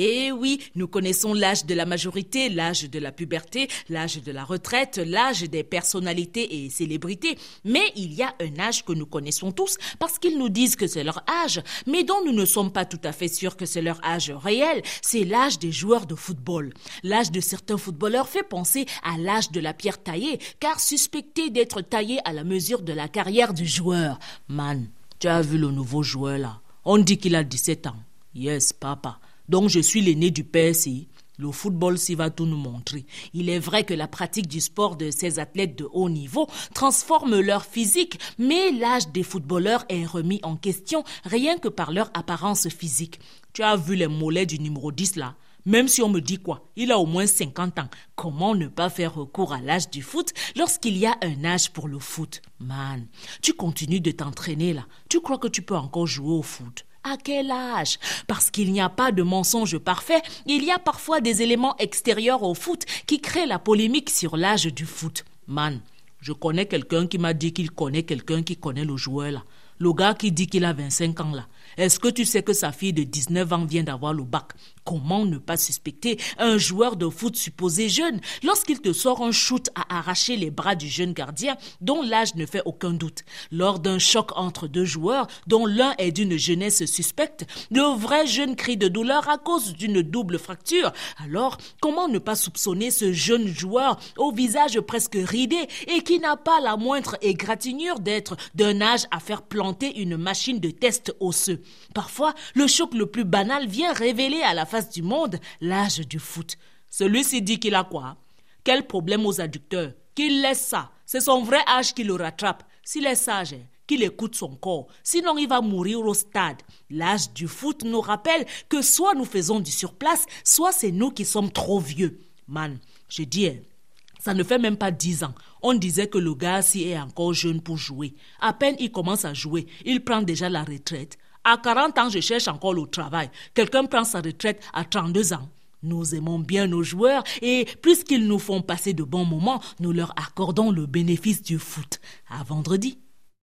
Eh oui, nous connaissons l'âge de la majorité, l'âge de la puberté, l'âge de la retraite, l'âge des personnalités et célébrités. Mais il y a un âge que nous connaissons tous parce qu'ils nous disent que c'est leur âge, mais dont nous ne sommes pas tout à fait sûrs que c'est leur âge réel. C'est l'âge des joueurs de football. L'âge de certains footballeurs fait penser à l'âge de la pierre taillée, car suspecté d'être taillé à la mesure de la carrière du joueur. Man, tu as vu le nouveau joueur là? On dit qu'il a 17 ans. Yes, papa. Donc je suis l'aîné du PSI. Le football s'y va tout nous montrer. Il est vrai que la pratique du sport de ces athlètes de haut niveau transforme leur physique, mais l'âge des footballeurs est remis en question rien que par leur apparence physique. Tu as vu les mollets du numéro 10 là même si on me dit quoi, il a au moins 50 ans. Comment ne pas faire recours à l'âge du foot lorsqu'il y a un âge pour le foot? Man, tu continues de t'entraîner là. Tu crois que tu peux encore jouer au foot? À quel âge? Parce qu'il n'y a pas de mensonge parfait, il y a parfois des éléments extérieurs au foot qui créent la polémique sur l'âge du foot. Man, je connais quelqu'un qui m'a dit qu'il connaît quelqu'un qui connaît le joueur là. Le gars qui dit qu'il a 25 ans là. Est-ce que tu sais que sa fille de 19 ans vient d'avoir le bac? Comment ne pas suspecter un joueur de foot supposé jeune? Lorsqu'il te sort un shoot à arracher les bras du jeune gardien dont l'âge ne fait aucun doute. Lors d'un choc entre deux joueurs dont l'un est d'une jeunesse suspecte, le vrai jeune crie de douleur à cause d'une double fracture. Alors, comment ne pas soupçonner ce jeune joueur au visage presque ridé et qui n'a pas la moindre égratignure d'être d'un âge à faire planter une machine de test osseux? Parfois, le choc le plus banal vient révéler à la face du monde l'âge du foot. Celui-ci dit qu'il a quoi? Quel problème aux adducteurs? Qu'il laisse ça. C'est son vrai âge qui le rattrape. S'il est sage, qu'il écoute son corps. Sinon, il va mourir au stade. L'âge du foot nous rappelle que soit nous faisons du surplace, soit c'est nous qui sommes trop vieux. Man, je dis, hein, ça ne fait même pas dix ans. On disait que le gars ci est encore jeune pour jouer. À peine il commence à jouer, il prend déjà la retraite. À 40 ans, je cherche encore le travail. Quelqu'un prend sa retraite à 32 ans. Nous aimons bien nos joueurs et puisqu'ils nous font passer de bons moments, nous leur accordons le bénéfice du foot. À vendredi.